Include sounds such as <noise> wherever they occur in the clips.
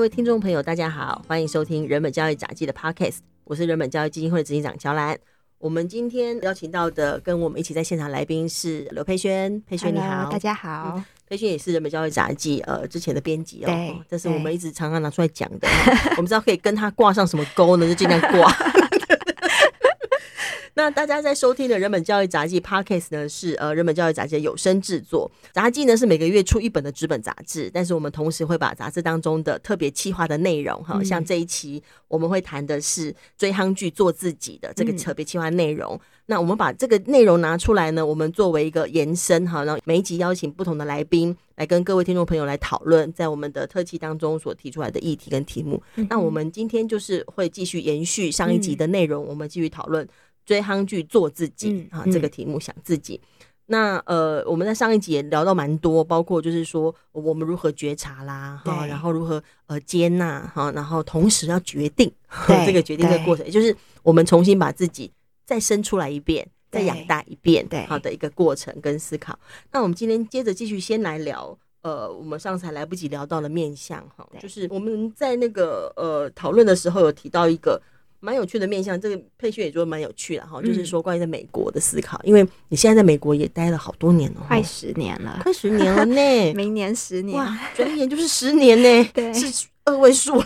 各位听众朋友，大家好，欢迎收听人本教育杂技的 Podcast，我是人本教育基金会执行长乔兰。我们今天邀请到的跟我们一起在现场来宾是刘佩轩，佩轩你好，大家好。嗯、佩萱也是人本教育杂技呃之前的编辑哦，对，这是我们一直常常拿出来讲的，<laughs> 我们知道可以跟他挂上什么钩呢，就尽量挂。<laughs> <laughs> 那大家在收听的人本教育杂记 Podcast 呢，是呃人本教育杂记的有声制作。杂记呢是每个月出一本的纸本杂志，但是我们同时会把杂志当中的特别企划的内容哈，像这一期我们会谈的是追夯剧做自己的这个特别企划内容。那我们把这个内容拿出来呢，我们作为一个延伸哈，然后每一集邀请不同的来宾来跟各位听众朋友来讨论，在我们的特辑当中所提出来的议题跟题目。那我们今天就是会继续延续上一集的内容，我们继续讨论。追夯剧做自己啊，这个题目想自己。那呃，我们在上一集也聊到蛮多，包括就是说我们如何觉察啦，哈，然后如何呃接纳哈，然后同时要决定这个决定的过程，也就是我们重新把自己再生出来一遍，再养大一遍，对，好的一个过程跟思考。那我们今天接着继续先来聊，呃，我们上次还来不及聊到的面相哈，就是我们在那个呃讨论的时候有提到一个。蛮有趣的面向，这个佩萱也说蛮有趣的哈，就是说关于在美国的思考，嗯、因为你现在在美国也待了好多年了，快十年了，快十年了呢，<laughs> 明年十年，哇，转眼就是十年呢，<laughs> 对，是二位数，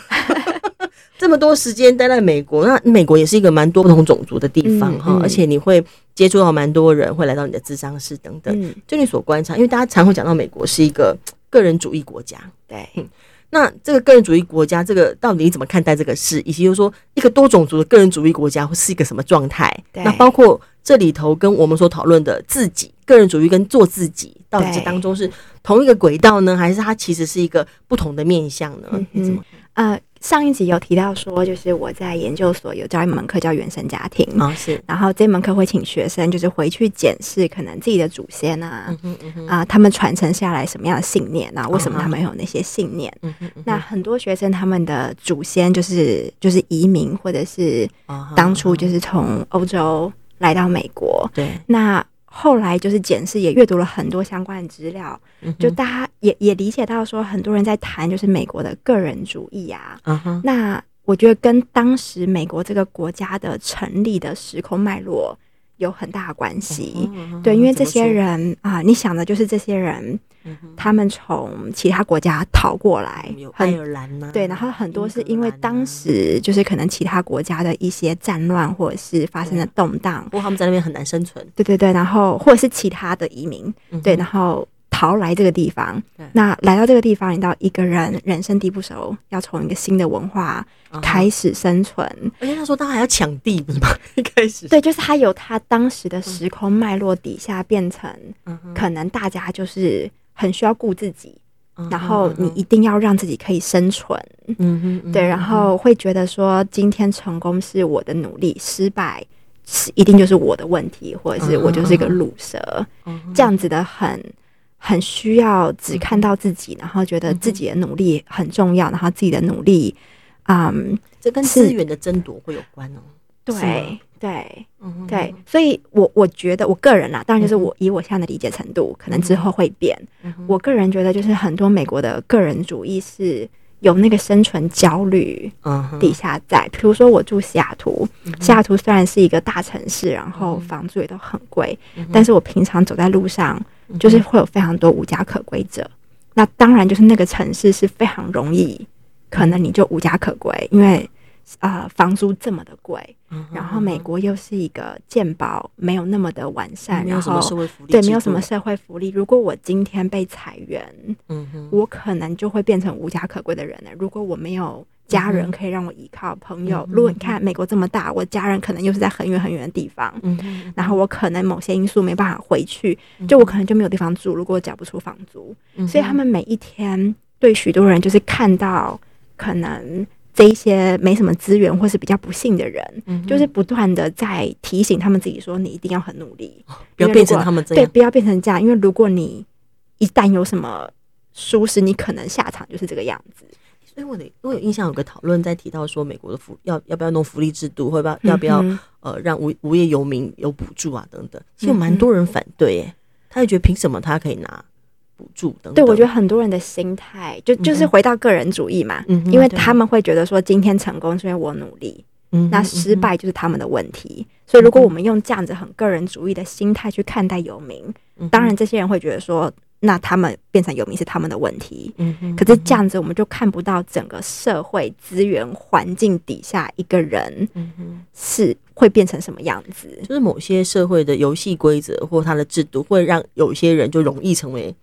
<laughs> 这么多时间待在美国，那美国也是一个蛮多不同种族的地方哈，嗯。嗯、而且你会接触到蛮多人，会来到你的智商室等等，嗯、就你所观察，因为大家常会讲到美国是一个个人主义国家，对。那这个个人主义国家，这个到底怎么看待这个事？以及就是说，一个多种族的个人主义国家会是一个什么状态？对那包括这里头跟我们所讨论的自己个人主义跟做自己，到底这当中是同一个轨道呢，还是它其实是一个不同的面向呢？嗯、你怎么？呃。上一集有提到说，就是我在研究所有教一门课叫原生家庭啊，是。然后这门课会请学生就是回去检视可能自己的祖先啊，啊、嗯嗯呃，他们传承下来什么样的信念啊？为什么他们有那些信念？那很多学生他们的祖先就是就是移民，或者是当初就是从欧洲来到美国。对，那。后来就是检视，也阅读了很多相关的资料，就大家也也理解到说，很多人在谈就是美国的个人主义啊。那我觉得跟当时美国这个国家的成立的时空脉络有很大的关系。对，因为这些人啊，你想的就是这些人。他们从其他国家逃过来，爱尔兰呢？对，然后很多是因为当时就是可能其他国家的一些战乱或者是发生的动荡，不过他们在那边很难生存。对对对，然后或者是其他的移民，对，然后逃来这个地方。那来到这个地方，你到一个人人生地不熟，要从一个新的文化开始生存。而且他说他还要抢地，不是吗？一 <laughs> 开始。对，就是他有他当时的时空脉络底下变成，可能大家就是。很需要顾自己，然后你一定要让自己可以生存，嗯哼，对，然后会觉得说今天成功是我的努力，失败是一定就是我的问题，或者是我就是一个鲁蛇，这样子的很很需要只看到自己，然后觉得自己的努力很重要，然后自己的努力，嗯，这跟资源的争夺会有关哦，对。对，对，所以我我觉得我个人啦，当然就是我以我现在的理解程度，可能之后会变。我个人觉得，就是很多美国的个人主义是有那个生存焦虑底下在。比如说，我住西雅图，西雅图虽然是一个大城市，然后房租也都很贵，但是我平常走在路上，就是会有非常多无家可归者。那当然，就是那个城市是非常容易，可能你就无家可归，因为。啊、呃，房租这么的贵，然后美国又是一个健保没有那么的完善，然后对，没有什么社会福利。如果我今天被裁员，我可能就会变成无家可归的人了。如果我没有家人可以让我依靠，朋友，如果你看美国这么大，我家人可能又是在很远很远的地方，嗯、然后我可能某些因素没办法回去，就我可能就没有地方住。如果我缴不出房租，所以他们每一天对许多人就是看到可能。这一些没什么资源或是比较不幸的人，嗯、就是不断的在提醒他们自己说：“你一定要很努力，不要变成他们这样。”对，不要变成这样，因为如果你一旦有什么疏失，你可能下场就是这个样子。所以我的我有印象有个讨论在提到说，美国的福要要不要弄福利制度，或者要不要、嗯、呃让无无业游民有补助啊等等。其实有蛮多人反对，哎，他就觉得凭什么他可以拿？补助等等。对，我觉得很多人的心态就就是回到个人主义嘛，嗯，因为他们会觉得说今天成功是因为我努力，嗯，那失败就是他们的问题。所以如果我们用这样子很个人主义的心态去看待游民，当然这些人会觉得说。那他们变成游民是他们的问题，嗯哼，可是这样子我们就看不到整个社会资源环境底下一个人，是会变成什么样子？就是某些社会的游戏规则或它的制度，会让有些人就容易成为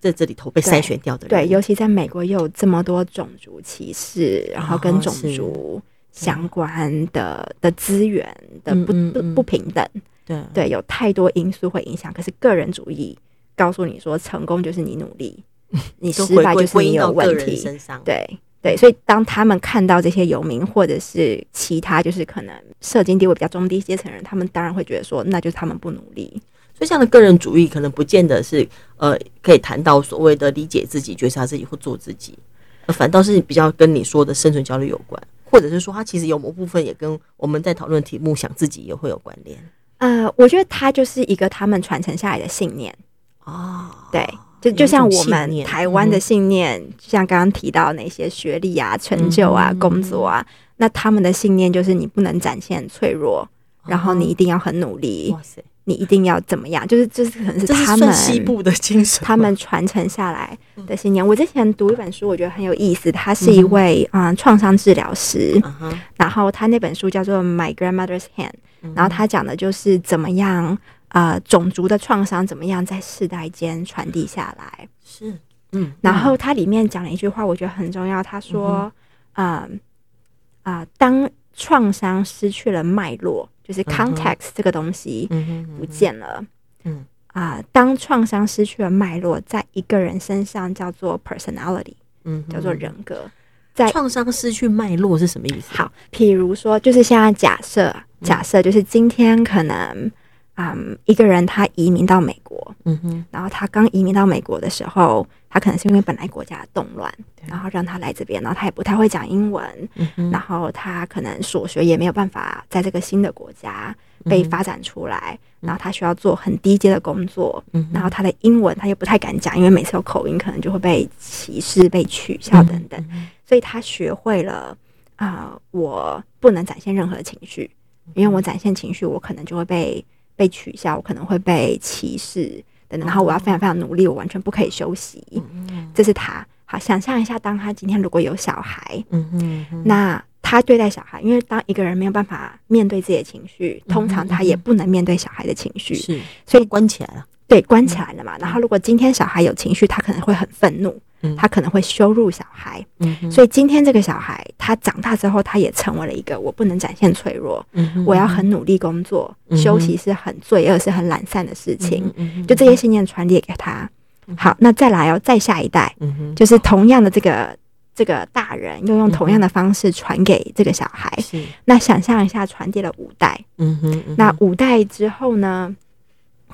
在这里头被筛选掉的人。对，尤其在美国又有这么多种族歧视，然后跟种族相关的的资源的不不不平等，对对，有太多因素会影响。可是个人主义。告诉你说，成功就是你努力，<laughs> 你失败就是你有问题。对对，所以当他们看到这些游民或者是其他就是可能社经地位比较中低阶层人，他们当然会觉得说，那就是他们不努力。所以这样的个人主义可能不见得是呃可以谈到所谓的理解自己、觉察自己或做自己，反倒是比较跟你说的生存焦虑有关，或者是说他其实有某部分也跟我们在讨论题目想自己也会有关联。呃，我觉得他就是一个他们传承下来的信念。哦，对，就就像我们台湾的信念，嗯、像刚刚提到那些学历啊、成就啊、嗯、工作啊，那他们的信念就是你不能展现脆弱，哦、然后你一定要很努力，哇塞，你一定要怎么样？就是就是可能是他们西部的精神，他们传承下来的信念。我之前读一本书，我觉得很有意思，他是一位啊创伤治疗师，嗯、然后他那本书叫做《My Grandmother's Hand》，然后他讲的就是怎么样。呃，种族的创伤怎么样在世代间传递下来？是，嗯，然后它里面讲了一句话，我觉得很重要。他说，啊、呃，当创伤失去了脉络，就是 context 这个东西不见了，嗯啊、呃，当创伤失去了脉络，在一个人身上叫做 personality，嗯，叫做人格。在创伤失去脉络是什么意思？好，譬如说，就是现在假设，假设就是今天可能。嗯，um, 一个人他移民到美国，嗯哼，然后他刚移民到美国的时候，他可能是因为本来国家的动乱，然后让他来这边，然后他也不太会讲英文，嗯哼，然后他可能所学也没有办法在这个新的国家被发展出来，嗯、然后他需要做很低阶的工作，嗯，然后他的英文他又不太敢讲，因为每次有口音可能就会被歧视、被取笑等等，嗯、所以他学会了啊、呃，我不能展现任何情绪，因为我展现情绪，我可能就会被。被取笑，我可能会被歧视等等，然后我要非常非常努力，我完全不可以休息。这是他。好，想象一下，当他今天如果有小孩，那他对待小孩，因为当一个人没有办法面对自己的情绪，通常他也不能面对小孩的情绪，是，所以关起来了。对，关起来了嘛。然后，如果今天小孩有情绪，他可能会很愤怒。他可能会羞辱小孩，嗯、所以今天这个小孩他长大之后，他也成为了一个我不能展现脆弱，嗯、我要很努力工作，嗯、休息是很罪恶、是很懒散的事情。嗯、就这些信念传递给他。好，那再来哦，再下一代，嗯、就是同样的这个这个大人，又用同样的方式传给这个小孩。是那想象一下，传递了五代，嗯、哼那五代之后呢，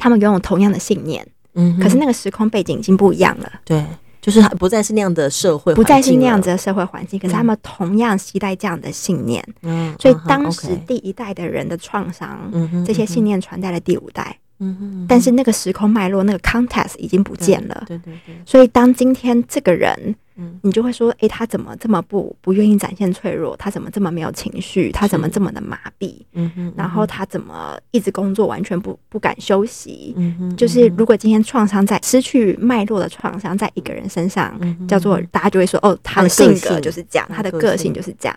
他们拥有同样的信念，嗯、可是那个时空背景已经不一样了。对。就是不再是那样的社会，不再是那样子的社会环境，可是他们同样期待这样的信念，嗯，所以当时第一代的人的创伤，嗯，这些信念传在了第五代，嗯，但是那个时空脉络，那个 context 已经不见了，对对对，所以当今天这个人。嗯，你就会说，诶，他怎么这么不不愿意展现脆弱？他怎么这么没有情绪？他怎么这么的麻痹？嗯哼，然后他怎么一直工作，完全不不敢休息？嗯哼，就是如果今天创伤在失去脉络的创伤在一个人身上，叫做大家就会说，哦，他的性格就是这样，他的个性就是这样。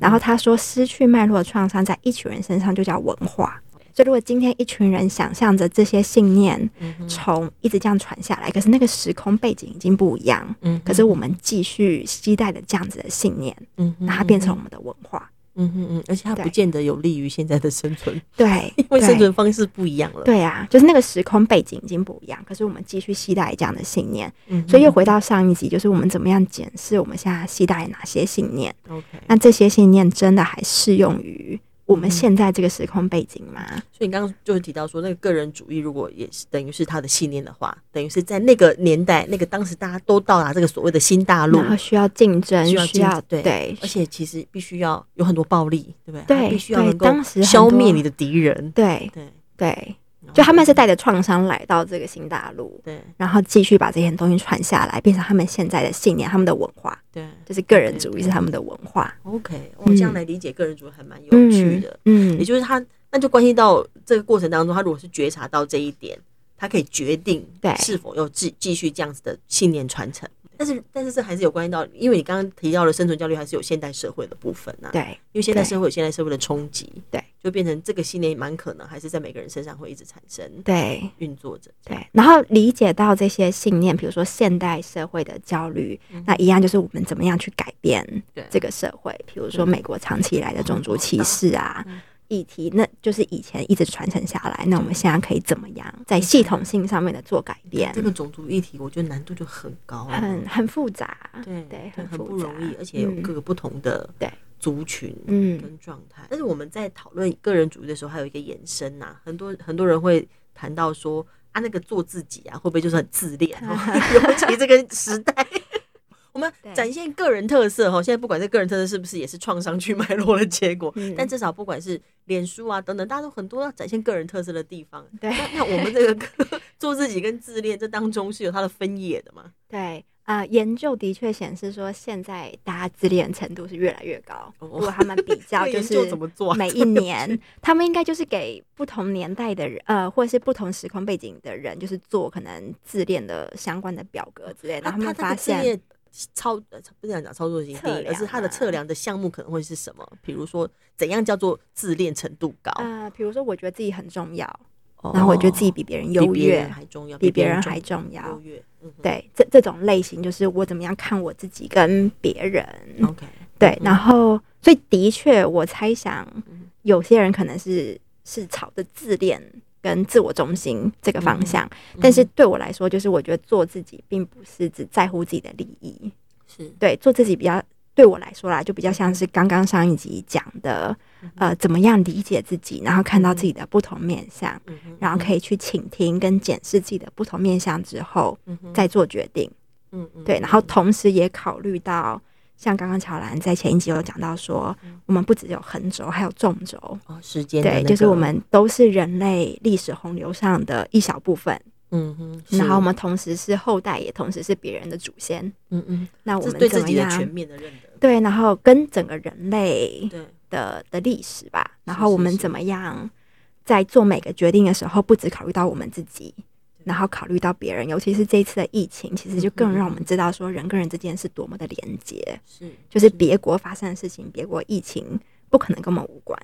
然后他说，失去脉络的创伤在一群人身上就叫文化。所以，如果今天一群人想象着这些信念从一直这样传下来，可是那个时空背景已经不一样，嗯可是我们继续期待的这样子的信念，嗯那它变成我们的文化，嗯嗯嗯，而且它不见得有利于现在的生存，对，<laughs> 因为生存方式不一样了，对啊，就是那个时空背景已经不一样，可是我们继续期待这样的信念，嗯所以又回到上一集，就是我们怎么样检视我们现在期待哪些信念，OK，那这些信念真的还适用于我们现在这个时空背景嘛，所以你刚刚就是提到说，那个个人主义如果也是等于是他的信念的话，等于是在那个年代，那个当时大家都到达这个所谓的新大陆，然后需要竞争，需要，对。而且其实必须要有很多暴力，对不对？对，必须要能够消灭你的敌人，对对。对，就他们是带着创伤来到这个新大陆，对，然后继续把这些东西传下来，变成他们现在的信念、他们的文化，对，就是个人主义是他们的文化。OK，我这样来理解个人主义还蛮有趣的，嗯，也就是他那就关系到这个过程当中，他如果是觉察到这一点，他可以决定对是否要继继续这样子的信念传承。但是，但是这还是有关系到，因为你刚刚提到了生存焦虑，还是有现代社会的部分呐、啊。对，因为现代社会有现代社会的冲击，对，就变成这个信念蛮可能还是在每个人身上会一直产生，对，运作着。对，然后理解到这些信念，比如说现代社会的焦虑，嗯、那一样就是我们怎么样去改变这个社会，比如说美国长期以来的种族歧视啊。嗯嗯议题，那就是以前一直传承下来。那我们现在可以怎么样在系统性上面的做改变？这个种族议题，我觉得难度就很高，很很复杂，对对，很很不容易，而且有各个不同的对族群嗯跟状态。但是我们在讨论个人主义的时候，还有一个延伸呐，很多很多人会谈到说啊，那个做自己啊，会不会就是很自恋？<laughs> 尤其这个时代。我们展现个人特色哈，现在不管这个人特色是不是也是创伤去 <laughs> 脉络的结果，嗯、但至少不管是脸书啊等等，大家都很多要展现个人特色的地方。对，那那我们这个 <laughs> 做自己跟自恋这当中是有它的分野的嘛？<laughs> 对啊、呃，研究的确显示说，现在大家自恋程度是越来越高。哦、如果他们比较，就是每一年，他们应该就是给不同年代的人，呃，或者是不同时空背景的人，就是做可能自恋的相关的表格之类的，然后他们发现。操呃不是讲讲操作型定义，而是它的测量的项目可能会是什么？比如说怎样叫做自恋程度高？呃，比如说我觉得自己很重要，哦、然后我觉得自己比别人优越，还重要，比别人还重要。优越，嗯、对，这这种类型就是我怎么样看我自己跟别人。OK，对，嗯、然后所以的确，我猜想有些人可能是是朝着自恋。跟自我中心这个方向，嗯、但是对我来说，就是我觉得做自己，并不是只在乎自己的利益，是。对做自己比较对我来说啦，就比较像是刚刚上一集讲的，呃，怎么样理解自己，然后看到自己的不同面相，嗯、然后可以去倾听跟检视自己的不同面相之后，嗯、再做决定，嗯嗯，对，然后同时也考虑到。像刚刚乔兰在前一集有讲到说，我们不只有横轴，还有纵轴哦，时间对，就是我们都是人类历史洪流上的一小部分，嗯哼，然后我们同时是后代，也同时是别人的祖先，嗯嗯，那我们对自己的全面的认得，对，然后跟整个人类的的历史吧，然后我们怎么样在做每个决定的时候，不只考虑到我们自己。然后考虑到别人，尤其是这一次的疫情，其实就更让我们知道说人跟人之间是多么的连接。是，就是别国发生的事情，别国疫情不可能跟我们无关，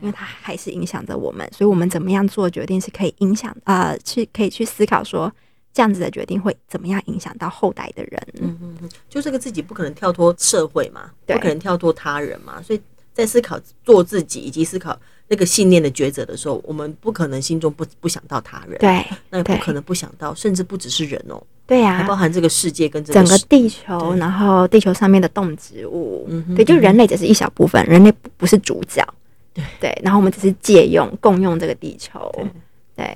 因为它还是影响着我们。所以，我们怎么样做决定是可以影响呃，去可以去思考说这样子的决定会怎么样影响到后代的人。嗯嗯嗯，就这个自己不可能跳脱社会嘛，不可能跳脱他人嘛，所以在思考做自己以及思考。那个信念的抉择的时候，我们不可能心中不不想到他人，对，那也不可能不想到，甚至不只是人哦，对呀，还包含这个世界跟整个地球，然后地球上面的动植物，对，就人类只是一小部分，人类不是主角，对。对，然后我们只是借用共用这个地球，对，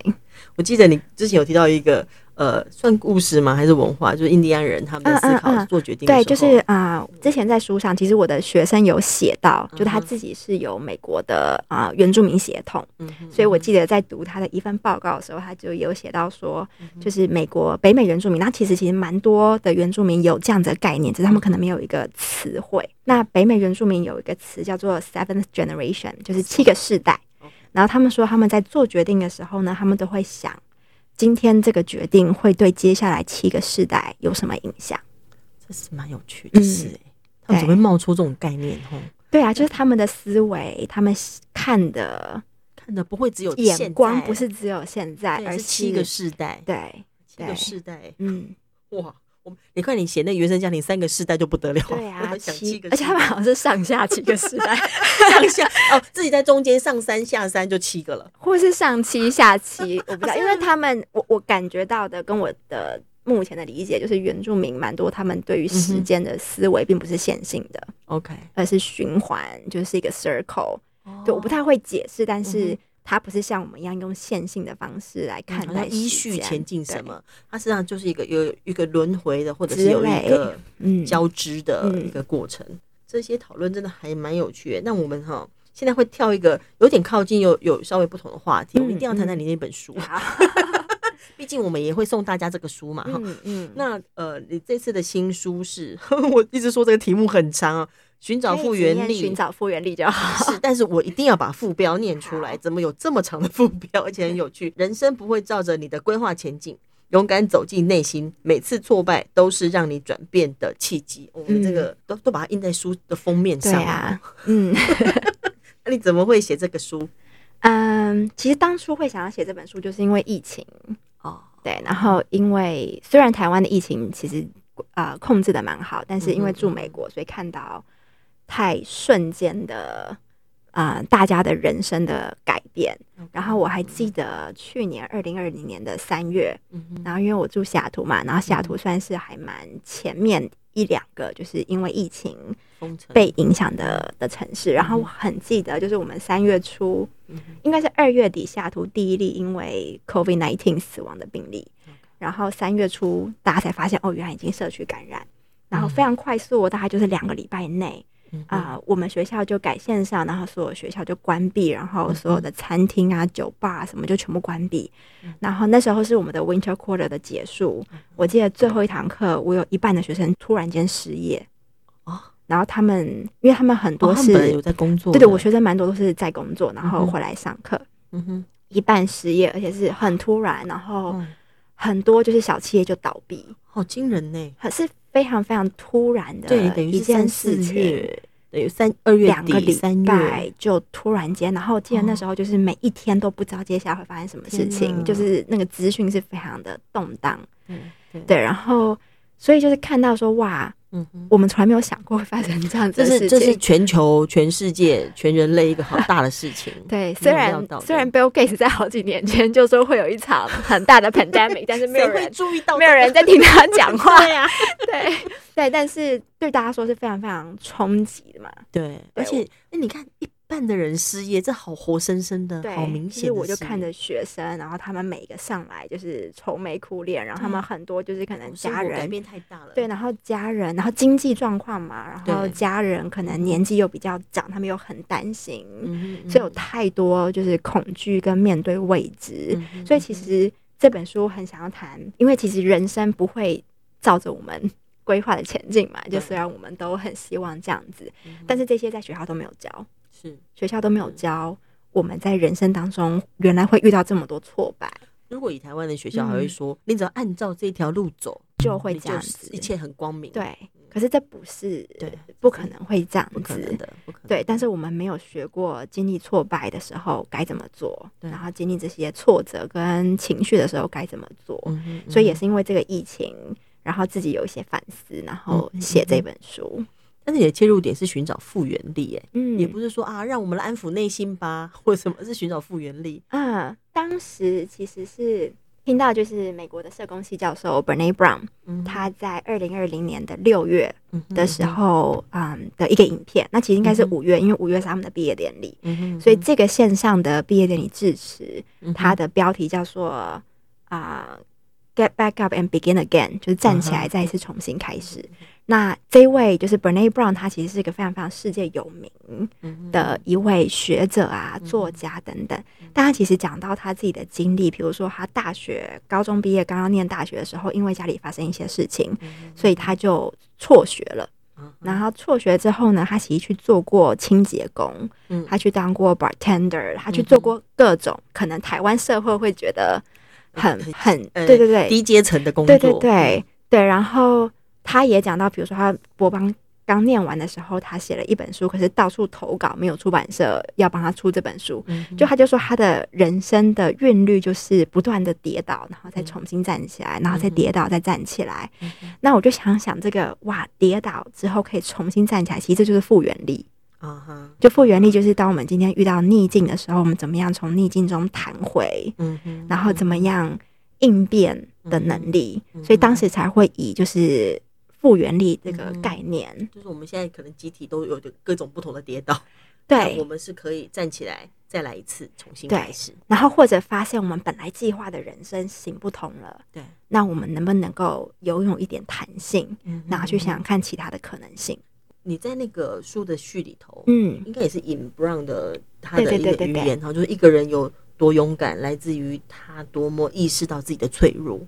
我记得你之前有提到一个。呃，算故事吗？还是文化？就是印第安人他们的思考做决定。对，就是啊、呃，之前在书上，其实我的学生有写到，就他自己是有美国的啊、呃、原住民血统，嗯、所以我记得在读他的一份报告的时候，他就有写到说，就是美国北美原住民，那其实其实蛮多的原住民有这样子的概念，只是他们可能没有一个词汇。那北美原住民有一个词叫做 seventh generation，就是七个世代。然后他们说他们在做决定的时候呢，他们都会想。今天这个决定会对接下来七个世代有什么影响？这是蛮有趣的事哎，他们怎么会冒出这种概念？哦，对啊，就是他们的思维，他们看的看的不会只有眼光，不是只有现在，而是七个世代。对，七个世代。嗯，哇。我你看，你写那原生家庭三个世代就不得了，对啊，七个，而且他们好像是上下七个世代，<laughs> 上下哦，自己在中间上三下三就七个了，<laughs> 或是上七下七，我不知道，因为他们我我感觉到的跟我的目前的理解就是原住民蛮多，他们对于时间的思维并不是线性的，OK，而是循环，就是一个 circle，对，我不太会解释，但是。它不是像我们一样用线性的方式来看待依序前进什么，它实际上就是一个有一个轮回的，或者是有一个交织的一个过程。这些讨论真的还蛮有趣的。那我们哈现在会跳一个有点靠近又有稍微不同的话题，我们一定要谈谈你那本书。毕竟我们也会送大家这个书嘛，哈，嗯嗯。那呃，你这次的新书是，<laughs> 我一直说这个题目很长啊，寻找复原力，寻找复原力就好。<laughs> 是，但是我一定要把副标念出来。怎么有这么长的副标，而且很有趣？人生不会照着你的规划前进，勇敢走进内心，每次挫败都是让你转变的契机。我们这个、嗯、都都把它印在书的封面上啊。<laughs> 嗯，<laughs> 那你怎么会写这个书？嗯，其实当初会想要写这本书，就是因为疫情。哦，对，然后因为虽然台湾的疫情其实呃控制的蛮好，但是因为住美国，所以看到太瞬间的啊、呃、大家的人生的改变。然后我还记得去年二零二零年的三月，然后因为我住西雅图嘛，然后西雅图算是还蛮前面一两个，就是因为疫情被影响的的城市。然后我很记得，就是我们三月初。应该是二月底，西雅图第一例因为 COVID nineteen 死亡的病例，然后三月初大家才发现哦，原来已经社区感染，然后非常快速，大概就是两个礼拜内啊，我们学校就改线上，然后所有学校就关闭，然后所有的餐厅啊、酒吧啊什么就全部关闭，然后那时候是我们的 Winter Quarter 的结束，我记得最后一堂课，我有一半的学生突然间失业。然后他们，因为他们很多是、哦、有在工作，对对，我学生蛮多都是在工作，然后回来上课，嗯哼，一半失业，而且是很突然，然后很多就是小企业就倒闭，好惊人呢，是非常非常突然的，一件事情，等于三二月两个礼拜就突然间，然后记得那时候就是每一天都不知道接下来会发生什么事情，就是那个资讯是非常的动荡，嗯，对，然后所以就是看到说哇。嗯，我们从来没有想过会发生这样子的事情。这是这是全球、全世界、全人类一个好大的事情。<laughs> 对，虽然虽然 Bill Gates 在好几年前就说会有一场很大的 pandemic，<laughs> 但是没有人注意到，没有人在听他讲话。<laughs> 对呀，对对，但是对大家说是非常非常冲击的嘛。对，而且那你看一。半的人失业，这好活生生的，对好明显。其实我就看着学生，然后他们每一个上来就是愁眉苦脸，然后他们很多就是可能家人改变太大了，对，然后家人，然后经济状况嘛，然后家人可能年纪又比较长，他们又很担心，所以有太多就是恐惧跟面对未知。嗯、所以其实这本书很想要谈，因为其实人生不会照着我们规划的前进嘛，就虽然我们都很希望这样子，但是这些在学校都没有教。是学校都没有教我们在人生当中原来会遇到这么多挫败。如果以台湾的学校还会说，你只要按照这条路走就会这样子，一切很光明。对，可是这不是对，不可能会这样子，不可能的，不可能。对，但是我们没有学过经历挫败的时候该怎么做，然后经历这些挫折跟情绪的时候该怎么做。所以也是因为这个疫情，然后自己有一些反思，然后写这本书。但是你的切入点是寻找复原力，哎，嗯，也不是说啊，让我们来安抚内心吧，或者什么，是寻找复原力。啊。当时其实是听到，就是美国的社工系教授 Brene Brown，他在二零二零年的六月的时候，嗯的一个影片，那其实应该是五月，因为五月是他们的毕业典礼，所以这个线上的毕业典礼致辞，它的标题叫做啊，Get back up and begin again，就是站起来，再一次重新开始。那这一位就是 Brene Brown，他其实是一个非常非常世界有名的一位学者啊、作家等等。但他其实讲到他自己的经历，比如说他大学、高中毕业，刚刚念大学的时候，因为家里发生一些事情，所以他就辍学了。然后辍学之后呢，他其实去做过清洁工，他去当过 bartender，他去做过各种可能台湾社会会觉得很很对对对低阶层的工作，对对对对，然后。他也讲到，比如说他博邦刚念完的时候，他写了一本书，可是到处投稿，没有出版社要帮他出这本书。嗯、就他就说，他的人生的韵律就是不断的跌倒，然后再重新站起来，然后再跌倒，再站起来。嗯、那我就想想，这个哇，跌倒之后可以重新站起来，其实这就是复原力。啊哈，就复原力就是当我们今天遇到逆境的时候，我们怎么样从逆境中弹回？嗯哼，然后怎么样应变的能力？嗯、所以当时才会以就是。复原力这个概念，嗯，就是我们现在可能集体都有的各种不同的跌倒，对，我们是可以站起来再来一次，重新开始，然后或者发现我们本来计划的人生行不通了，对，那我们能不能够拥有一点弹性，嗯，然后去想想看其他的可能性。你在那个书的序里头，嗯，应该也是引 Brown 的他的一个语言哈，就是一个人有多勇敢，来自于他多么意识到自己的脆弱。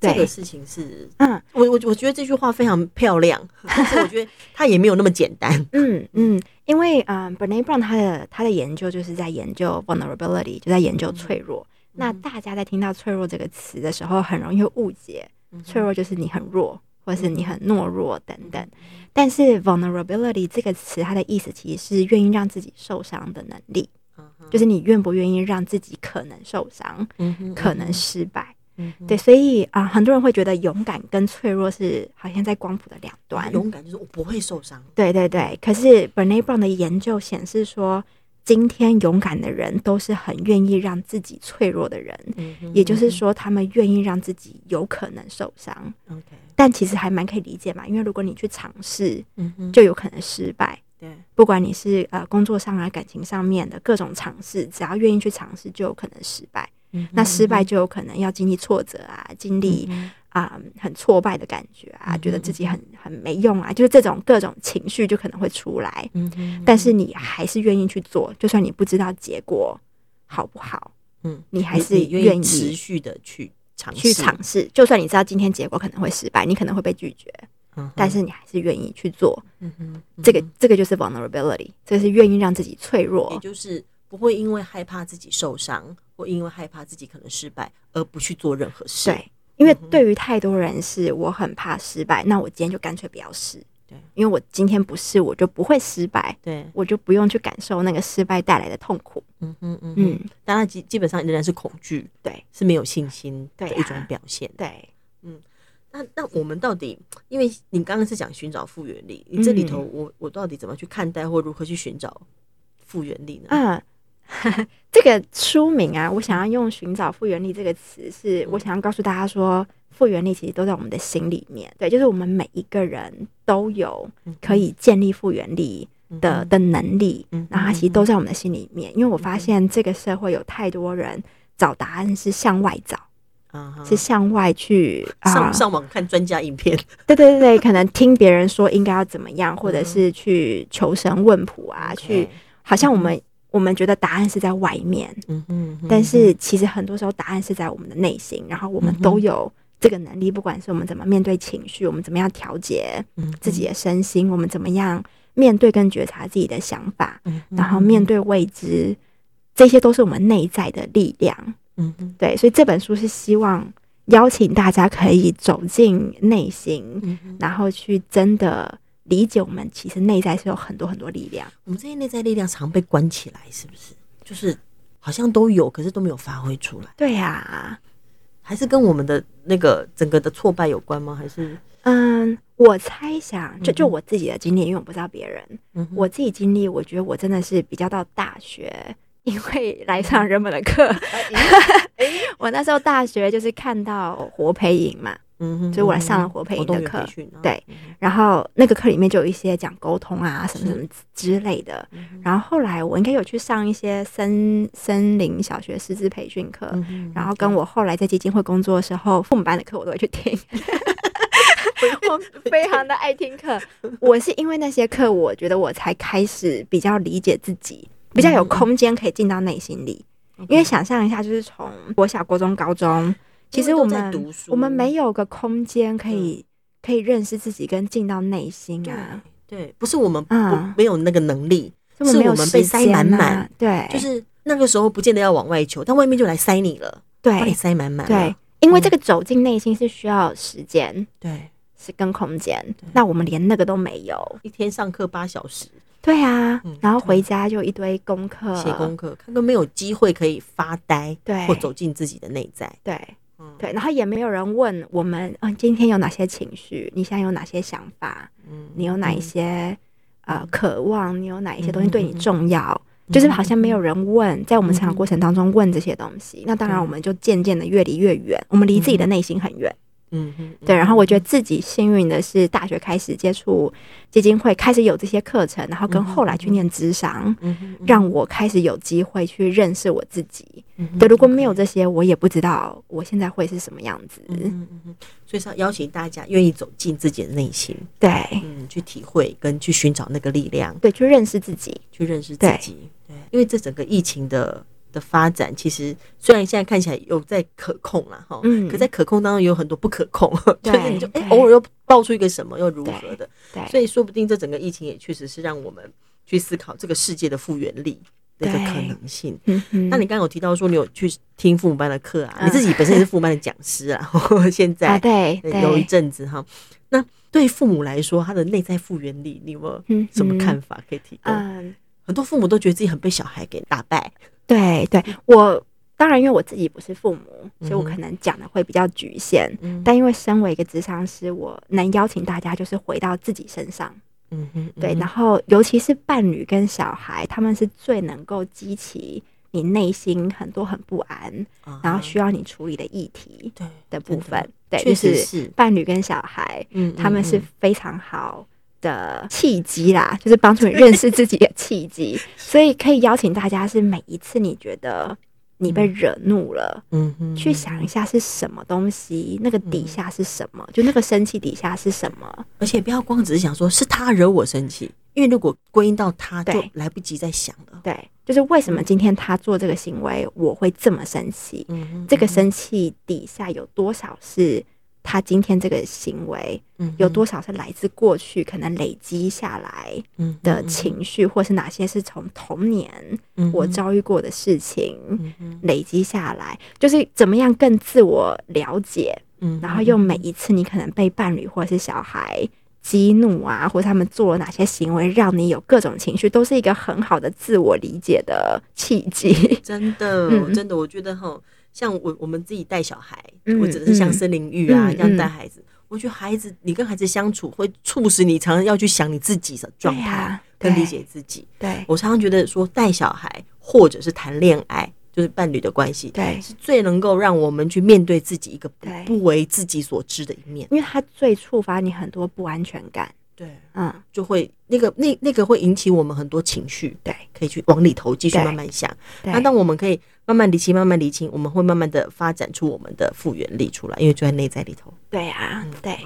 这个事情是，嗯，我我我觉得这句话非常漂亮，<laughs> 但是我觉得他也没有那么简单。<laughs> 嗯嗯，因为嗯，Brené Brown 他的他的研究就是在研究 vulnerability，就在研究脆弱。嗯、那大家在听到脆弱这个词的时候，很容易会误解，脆弱就是你很弱。或是你很懦弱等等，但是 vulnerability 这个词，它的意思其实是愿意让自己受伤的能力，就是你愿不愿意让自己可能受伤，可能失败，对，所以啊，很多人会觉得勇敢跟脆弱是好像在光谱的两端。勇敢就是我不会受伤，对对对。可是 Brené Brown 的研究显示说，今天勇敢的人都是很愿意让自己脆弱的人，也就是说，他们愿意让自己有可能受伤。OK，但其实还蛮可以理解嘛，因为如果你去尝试，就有可能失败。对，不管你是呃工作上啊、感情上面的各种尝试，只要愿意去尝试，就有可能失败。那失败就有可能要经历挫折啊，经历啊很挫败的感觉啊，觉得自己很很没用啊，就是这种各种情绪就可能会出来。但是你还是愿意去做，就算你不知道结果好不好，嗯，你还是愿意持续的去尝。去尝试，就算你知道今天结果可能会失败，你可能会被拒绝，嗯、但是你还是愿意去做。嗯哼这个这个就是 vulnerability，这是愿意让自己脆弱，也就是不会因为害怕自己受伤，或因为害怕自己可能失败而不去做任何事。对，因为对于太多人是我很怕失败，那我今天就干脆不要试。对，因为我今天不试，我就不会失败。对，我就不用去感受那个失败带来的痛苦。嗯嗯嗯嗯，当然基基本上仍然是恐惧，对，是没有信心的一种表现。对，啊、对，嗯，那那我们到底，因为你刚刚是讲寻找复原力，你这里头我我到底怎么去看待或如何去寻找复原力呢？嗯，<laughs> 这个书名啊，我想要用“寻找复原力”这个词，是我想要告诉大家说。复原力其实都在我们的心里面，对，就是我们每一个人都有可以建立复原力的的能力，然后它其实都在我们的心里面。因为我发现这个社会有太多人找答案是向外找，是向外去上上网看专家影片，<laughs> 对对对对，可能听别人说应该要怎么样，或者是去求神问卜啊，去好像我们我们觉得答案是在外面，嗯嗯，但是其实很多时候答案是在我们的内心，然后我们都有。这个能力，不管是我们怎么面对情绪，我们怎么样调节自己的身心，我们怎么样面对跟觉察自己的想法，然后面对未知，这些都是我们内在的力量。嗯嗯，对，所以这本书是希望邀请大家可以走进内心，然后去真的理解我们其实内在是有很多很多力量。我们这些内在力量常被关起来，是不是？就是好像都有，可是都没有发挥出来。对呀。还是跟我们的那个整个的挫败有关吗？还是嗯，我猜想，就就我自己的经历，因为我不知道别人，嗯、我自己经历，我觉得我真的是比较到大学，因为来上人们的课，<laughs> 我那时候大学就是看到活培营嘛。嗯哼，所以我来上了活配音的课，对，然后那个课里面就有一些讲沟通啊，什么什么之类的。然后后来我应该有去上一些森森林小学师资培训课，然后跟我后来在基金会工作的时候，父母班的课我都会去听，<laughs> 我非常的爱听课。我是因为那些课，我觉得我才开始比较理解自己，比较有空间可以进到内心里。因为想象一下，就是从国小、国中、高中。其实我们我们没有个空间可以可以认识自己跟进到内心啊。对，不是我们不没有那个能力，是我们被塞满满。对，就是那个时候不见得要往外求，但外面就来塞你了，对，把你塞满满。对，因为这个走进内心是需要时间，对，是跟空间。那我们连那个都没有，一天上课八小时，对啊，然后回家就一堆功课，写功课，他都没有机会可以发呆，对，或走进自己的内在，对。对，然后也没有人问我们，嗯，今天有哪些情绪？你现在有哪些想法？嗯，你有哪一些呃渴望？你有哪一些东西对你重要？就是好像没有人问，在我们成长过程当中问这些东西。那当然，我们就渐渐的越离越远，我们离自己的内心很远。嗯嗯，对。然后我觉得自己幸运的是，大学开始接触基金会，开始有这些课程，然后跟后来去念智商，让我开始有机会去认识我自己。对，如果没有这些，我也不知道我现在会是什么样子。嗯嗯，所以是要邀请大家愿意走进自己的内心，对，嗯，去体会跟去寻找那个力量，对，去认识自己，去认识自己。对，因为这整个疫情的。的发展其实虽然现在看起来有在可控了哈，嗯，可在可控当中也有很多不可控，<laughs> 就是你就哎偶尔又爆出一个什么又如何的，对，所以说不定这整个疫情也确实是让我们去思考这个世界的复原力的一个可能性。嗯那你刚刚有提到说你有去听父母班的课啊，你自己本身也是父母班的讲师啊，<laughs> 现在对有一阵子哈，那对父母来说，他的内在复原力，你有没有什么看法可以提供？很多父母都觉得自己很被小孩给打败。对对，我当然因为我自己不是父母，所以我可能讲的会比较局限。嗯、但因为身为一个咨商师，我能邀请大家就是回到自己身上。嗯哼，对，然后尤其是伴侣跟小孩，他们是最能够激起你内心很多很不安，嗯、然后需要你处理的议题的部分。对，对，就是伴侣跟小孩，嗯，他们是非常好的契机啦，就是帮助你认识 <laughs> 自己的契机，所以可以邀请大家，是每一次你觉得你被惹怒了，嗯哼，去想一下是什么东西，那个底下是什么，就那个生气底下是什么，而且不要光只是想说是他惹我生气，因为如果归因到他，就来不及再想了。对，就是为什么今天他做这个行为，我会这么生气？嗯，这个生气底下有多少是？他今天这个行为，嗯有多少是来自过去可能累积下来的情绪，或是哪些是从童年我遭遇过的事情累积下来，就是怎么样更自我了解，嗯然后用每一次你可能被伴侣或者是小孩激怒啊，或者他们做了哪些行为，让你有各种情绪，都是一个很好的自我理解的契机。真的，真的，我觉得哈。像我我们自己带小孩，或者是像森林浴啊这样带孩子，我觉得孩子你跟孩子相处会促使你常常要去想你自己的状态，跟理解自己。对，我常常觉得说带小孩或者是谈恋爱，就是伴侣的关系，对，是最能够让我们去面对自己一个不为自己所知的一面，因为它最触发你很多不安全感。对，嗯，就会那个那那个会引起我们很多情绪，对，可以去往里头继续慢慢想。那当我们可以慢慢理清、慢慢理清，我们会慢慢的发展出我们的复原力出来，因为就在内在里头。对啊，对。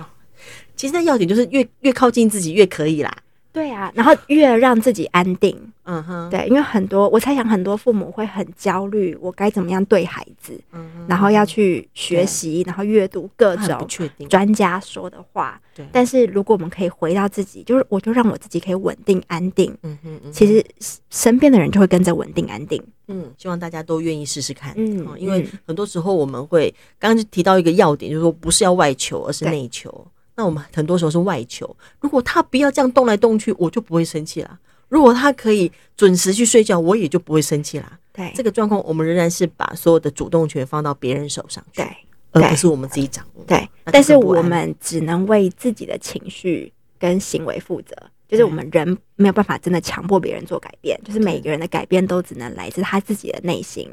其实那要点就是越越靠近自己越可以啦。对啊，然后越让自己安定。嗯哼，对，因为很多我猜想很多父母会很焦虑，我该怎么样对孩子？嗯哼，然后要去学习，然后阅读各种专家说的话。对，但是如果我们可以回到自己，就是我就让我自己可以稳定安定。嗯哼，其实身边的人就会跟着稳定安定。嗯，希望大家都愿意试试看。嗯，因为很多时候我们会刚刚就提到一个要点，就是说不是要外求，而是内求。那我们很多时候是外求，如果他不要这样动来动去，我就不会生气啦。如果他可以准时去睡觉，我也就不会生气啦。对，这个状况，我们仍然是把所有的主动权放到别人手上去，对，而不是我们自己掌握。对，但是我们只能为自己的情绪跟行为负责，就是我们人没有办法真的强迫别人做改变，就是每个人的改变都只能来自他自己的内心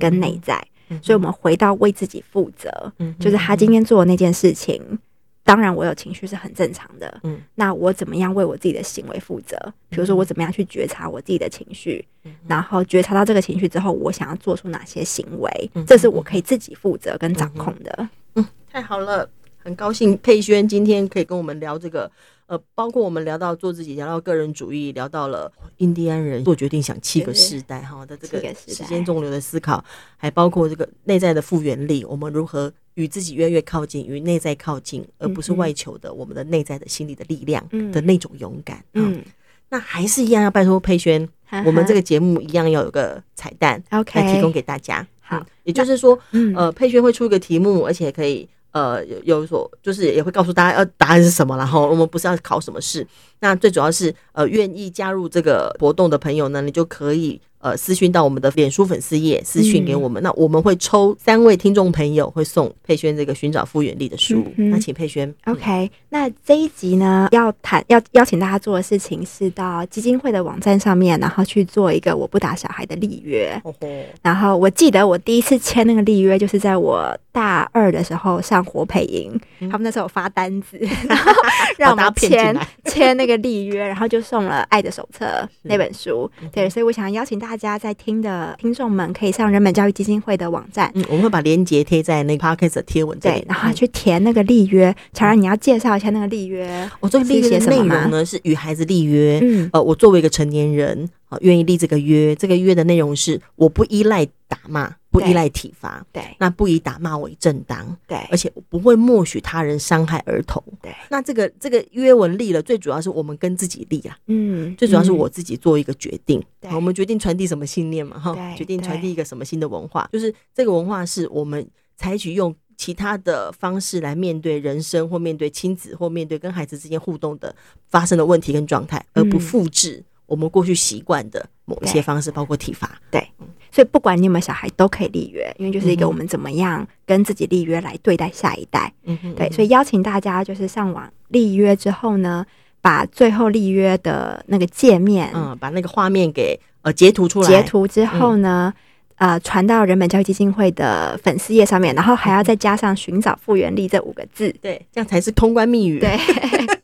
跟内在。所以，我们回到为自己负责，就是他今天做的那件事情。当然，我有情绪是很正常的。嗯，那我怎么样为我自己的行为负责？比如说，我怎么样去觉察我自己的情绪，然后觉察到这个情绪之后，我想要做出哪些行为？嗯这是我可以自己负责跟掌控的。嗯，太好了，很高兴佩轩今天可以跟我们聊这个。呃，包括我们聊到做自己，聊到个人主义，聊到了印第安人做决定想七个世代哈的这个时间纵流的思考，还包括这个内在的复原力，我们如何与自己越来越靠近，与内在靠近，而不是外求的我们的内在的心理的力量的那种勇敢。嗯，那还是一样要拜托佩轩，我们这个节目一样要有个彩蛋，OK，来提供给大家。好，也就是说，呃，佩轩会出一个题目，而且可以。呃，有有所就是也会告诉大家，呃，答案是什么。然后我们不是要考什么试，那最主要是呃，愿意加入这个活动的朋友呢，你就可以呃私讯到我们的脸书粉丝页私讯给我们，嗯、那我们会抽三位听众朋友会送佩轩这个寻找复原力的书。那请佩轩。OK，那这一集呢要谈要邀请大家做的事情是到基金会的网站上面，然后去做一个我不打小孩的立约。哦吼然后我记得我第一次签那个立约就是在我大二的时候上活培营，嗯、他们那时候有发单子，<laughs> 然后让我们签签那个立约，然后就送了《爱的手册》那本书。嗯、对，所以我想邀请大家在听的听众们，可以上人本教育基金会的网站，嗯，我们会把链接贴在那个 podcast 的贴文对，然后去填那个立约。乔然，你要介绍一下那个立约？我这个立约的内容呢是与孩子立约。嗯，呃，我作为一个成年人，啊、呃，愿意立这个约。这个约的内容是我不依赖打骂。不依赖体罚，对，那不以打骂为正当，对，而且不会默许他人伤害儿童，对。那这个这个约文立了，最主要是我们跟自己立啊，嗯，最主要是我自己做一个决定，对，我们决定传递什么信念嘛，哈，决定传递一个什么新的文化，就是这个文化是我们采取用其他的方式来面对人生，或面对亲子，或面对跟孩子之间互动的发生的问题跟状态，而不复制我们过去习惯的某一些方式，包括体罚，对。所以不管你有没有小孩，都可以立约，因为就是一个我们怎么样跟自己立约来对待下一代。嗯哼，对，所以邀请大家就是上网立约之后呢，把最后立约的那个界面，嗯，把那个画面给呃截图出来，截图之后呢，嗯、呃，传到人本教育基金会的粉丝页上面，然后还要再加上“寻找复原力”这五个字，对，这样才是通关密语。对。<laughs>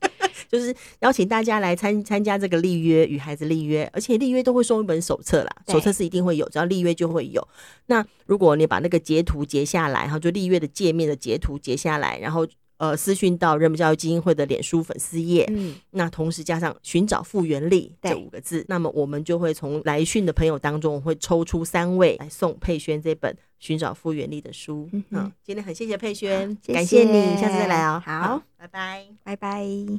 就是邀请大家来参参加这个立约与孩子立约，而且立约都会送一本手册啦，手册是一定会有，只要立约就会有。那如果你把那个截图截下来，然后就立约的界面的截图截下来，然后呃私讯到人本教育基金会的脸书粉丝页，嗯，那同时加上寻找复原力这五个字，那么我们就会从来讯的朋友当中会抽出三位来送佩轩这本寻找复原力的书。嗯，今天很谢谢佩轩，感谢你，下次再来哦。好，拜拜，拜拜。